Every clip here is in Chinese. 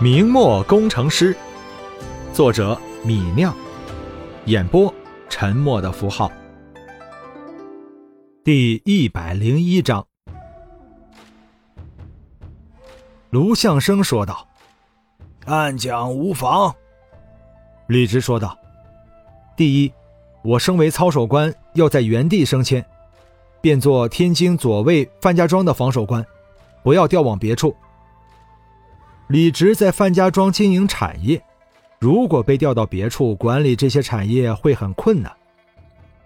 明末工程师，作者米酿，演播沉默的符号。第一百零一章，卢相生说道：“暗讲无妨。”李直说道：“第一，我升为操守官，要在原地升迁，变做天津左卫范家庄的防守官，不要调往别处。”李直在范家庄经营产业，如果被调到别处管理这些产业会很困难。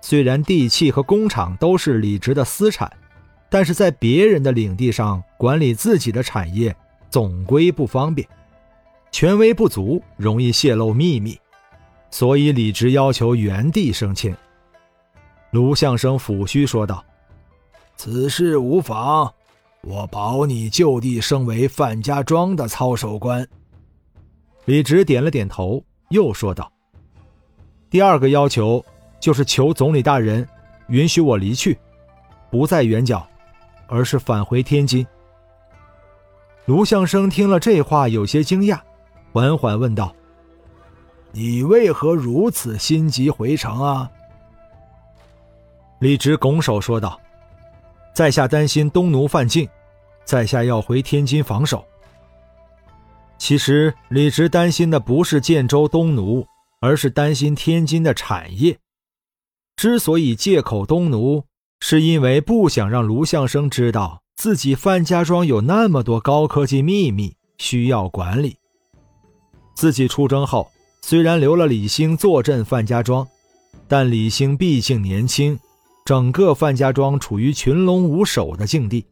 虽然地契和工厂都是李直的私产，但是在别人的领地上管理自己的产业总归不方便，权威不足，容易泄露秘密，所以李直要求原地升迁。卢相生抚须说道：“此事无妨。”我保你就地升为范家庄的操守官。李直点了点头，又说道：“第二个要求就是求总理大人允许我离去，不在远角，而是返回天津。”卢相生听了这话，有些惊讶，缓缓问道：“你为何如此心急回城啊？”李直拱手说道。在下担心东奴犯境，在下要回天津防守。其实李直担心的不是建州东奴，而是担心天津的产业。之所以借口东奴，是因为不想让卢相生知道自己范家庄有那么多高科技秘密需要管理。自己出征后，虽然留了李兴坐镇范家庄，但李兴毕竟年轻。整个范家庄处于群龙无首的境地，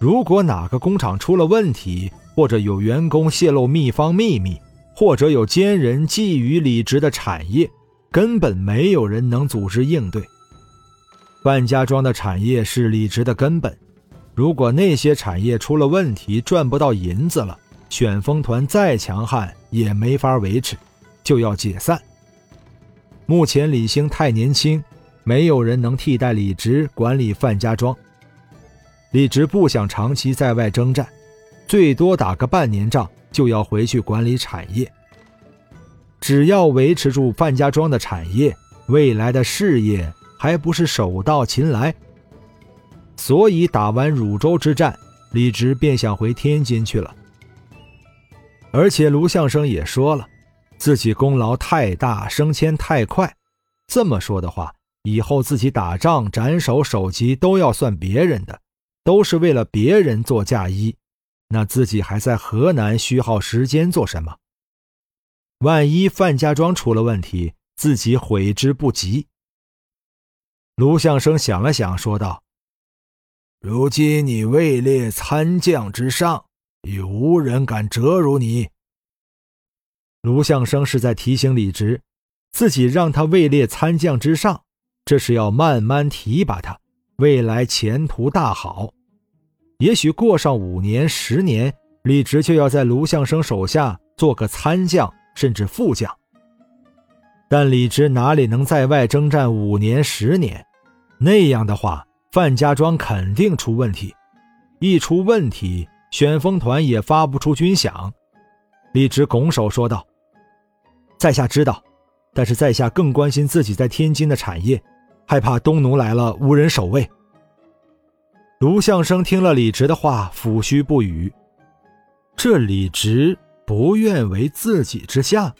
如果哪个工厂出了问题，或者有员工泄露秘方秘密，或者有奸人觊觎李直的产业，根本没有人能组织应对。范家庄的产业是李直的根本，如果那些产业出了问题，赚不到银子了，旋风团再强悍也没法维持，就要解散。目前李兴太年轻。没有人能替代李直管理范家庄。李直不想长期在外征战，最多打个半年仗就要回去管理产业。只要维持住范家庄的产业，未来的事业还不是手到擒来。所以打完汝州之战，李直便想回天津去了。而且卢相生也说了，自己功劳太大，升迁太快。这么说的话。以后自己打仗斩首首级都要算别人的，都是为了别人做嫁衣，那自己还在河南虚耗时间做什么？万一范家庄出了问题，自己悔之不及。卢相生想了想，说道：“如今你位列参将之上，已无人敢折辱你。”卢相生是在提醒李直，自己让他位列参将之上。这是要慢慢提拔他，未来前途大好。也许过上五年、十年，李直就要在卢相生手下做个参将，甚至副将。但李直哪里能在外征战五年、十年？那样的话，范家庄肯定出问题。一出问题，旋风团也发不出军饷。李直拱手说道：“在下知道，但是在下更关心自己在天津的产业。”害怕东奴来了无人守卫。卢相生听了李直的话，抚须不语。这李直不愿为自己之下，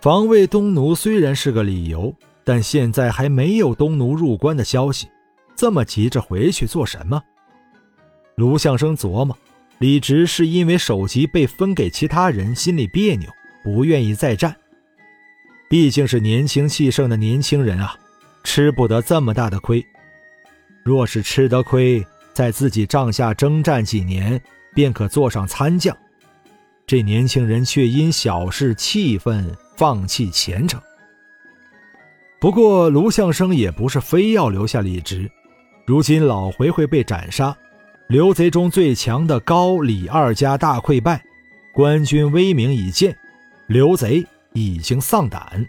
防卫东奴虽然是个理由，但现在还没有东奴入关的消息，这么急着回去做什么？卢相生琢磨，李直是因为首级被分给其他人，心里别扭，不愿意再战。毕竟是年轻气盛的年轻人啊，吃不得这么大的亏。若是吃得亏，在自己帐下征战几年，便可坐上参将。这年轻人却因小事气愤，放弃前程。不过卢相生也不是非要留下李直。如今老回回被斩杀，刘贼中最强的高李二家大溃败，官军威名已见，刘贼。已经丧胆，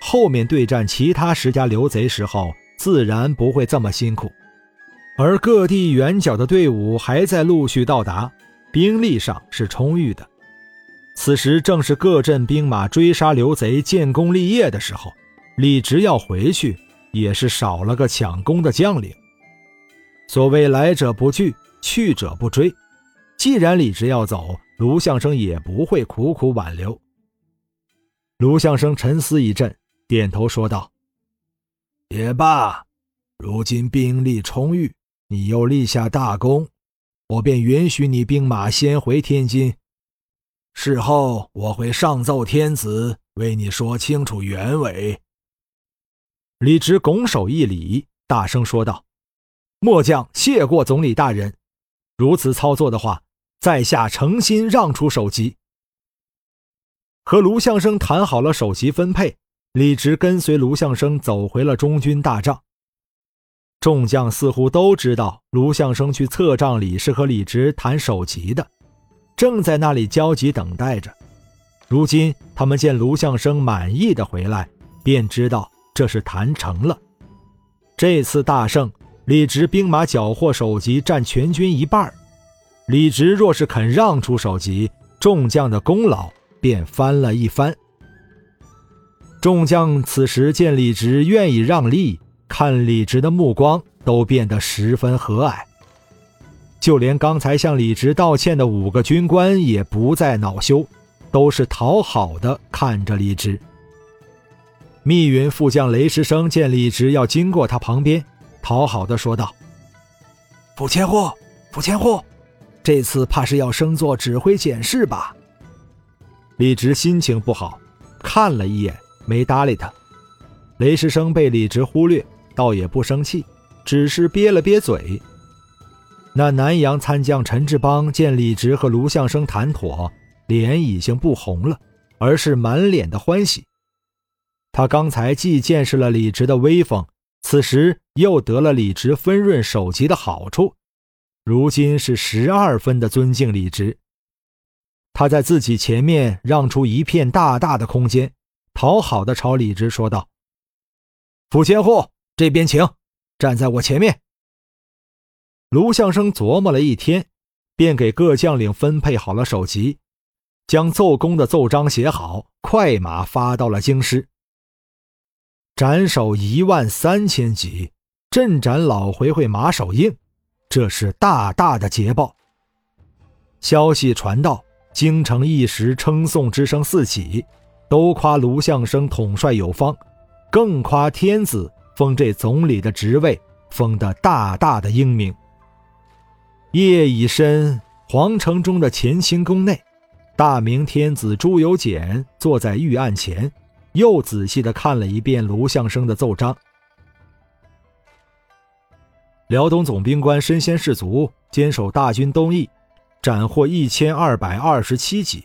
后面对战其他十家刘贼时候，自然不会这么辛苦。而各地援剿的队伍还在陆续到达，兵力上是充裕的。此时正是各镇兵马追杀刘贼、建功立业的时候，李直要回去，也是少了个抢功的将领。所谓来者不拒，去者不追。既然李直要走，卢相生也不会苦苦挽留。卢相生沉思一阵，点头说道：“也罢，如今兵力充裕，你又立下大功，我便允许你兵马先回天津。”事后我会上奏天子，为你说清楚原委。李直拱手一礼，大声说道：“末将谢过总理大人。如此操作的话，在下诚心让出首级。”和卢相生谈好了首级分配，李直跟随卢相生走回了中军大帐。众将似乎都知道卢相生去侧帐里是和李直谈首级的。正在那里焦急等待着。如今他们见卢相生满意的回来，便知道这是谈成了。这次大胜，李直兵马缴获首级占全军一半。李直若是肯让出首级，众将的功劳便翻了一番。众将此时见李直愿意让利，看李直的目光都变得十分和蔼。就连刚才向李直道歉的五个军官也不再恼羞，都是讨好的看着李直。密云副将雷石生见李直要经过他旁边，讨好的说道：“傅千户，傅千户，这次怕是要升做指挥检事吧？”李直心情不好，看了一眼，没搭理他。雷石生被李直忽略，倒也不生气，只是憋了憋嘴。那南阳参将陈志邦见李直和卢相生谈妥，脸已经不红了，而是满脸的欢喜。他刚才既见识了李直的威风，此时又得了李直分润首级的好处，如今是十二分的尊敬李直。他在自己前面让出一片大大的空间，讨好的朝李直说道：“府千户，这边请，站在我前面。”卢相生琢磨了一天，便给各将领分配好了首级，将奏功的奏章写好，快马发到了京师。斩首一万三千级，镇斩老回回马守应，这是大大的捷报。消息传到京城，一时称颂之声四起，都夸卢相生统帅有方，更夸天子封这总理的职位封得大大的英明。夜已深，皇城中的乾清宫内，大明天子朱由检坐在御案前，又仔细的看了一遍卢相生的奏章。辽东总兵官身先士卒，坚守大军东翼，斩获一千二百二十七级；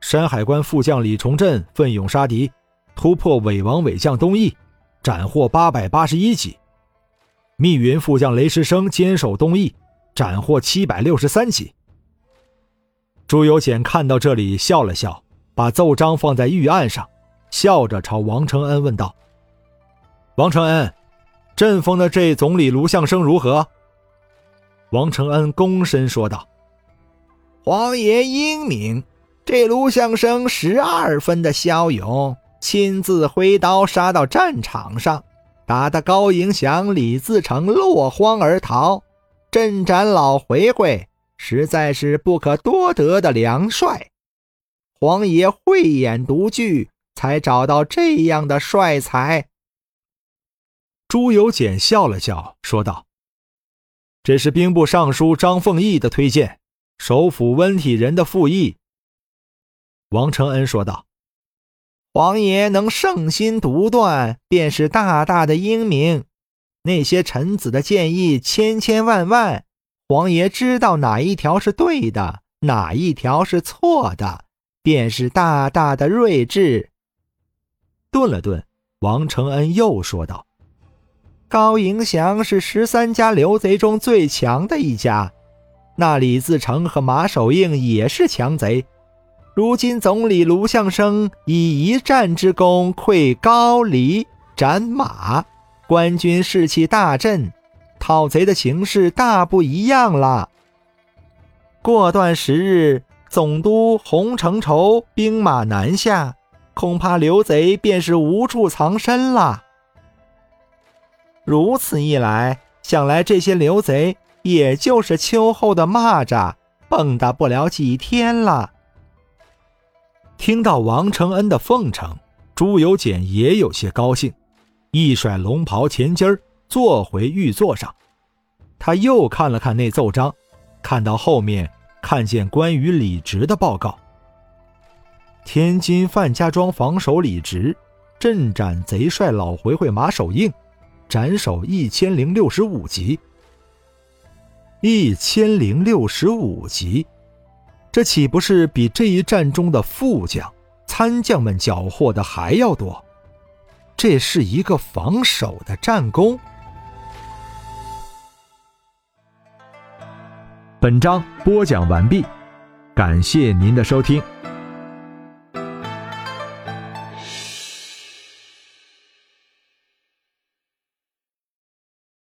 山海关副将李崇镇奋勇杀敌，突破伪王伪将东翼，斩获八百八十一级；密云副将雷石生坚守东翼。斩获七百六十三级。朱由检看到这里，笑了笑，把奏章放在御案上，笑着朝王承恩问道：“王承恩，朕封的这总理卢相生如何？”王承恩躬身说道：“皇爷英明，这卢相生十二分的骁勇，亲自挥刀杀到战场上，打得高迎祥、李自成落荒而逃。”镇斩老回回，实在是不可多得的良帅。皇爷慧眼独具，才找到这样的帅才。朱由检笑了笑，说道：“这是兵部尚书张凤义的推荐，首辅温体仁的附议。”王承恩说道：“皇爷能圣心独断，便是大大的英明。”那些臣子的建议千千万万，皇爷知道哪一条是对的，哪一条是错的，便是大大的睿智。顿了顿，王承恩又说道：“高迎祥是十三家刘贼中最强的一家，那李自成和马守应也是强贼。如今总理卢相生以一战之功溃高黎，斩马。”官军士气大振，讨贼的形势大不一样了。过段时日，总督洪承畴兵马南下，恐怕刘贼便是无处藏身了。如此一来，想来这些刘贼也就是秋后的蚂蚱，蹦跶不了几天了。听到王承恩的奉承，朱由检也有些高兴，一甩龙袍前襟儿，坐回御座上。他又看了看那奏章，看到后面。看见关于李直的报告，天津范家庄防守李直，镇斩贼帅老回回马守应，斩首一千零六十五级。一千零六十五级，这岂不是比这一战中的副将、参将们缴获的还要多？这是一个防守的战功。本章播讲完毕，感谢您的收听。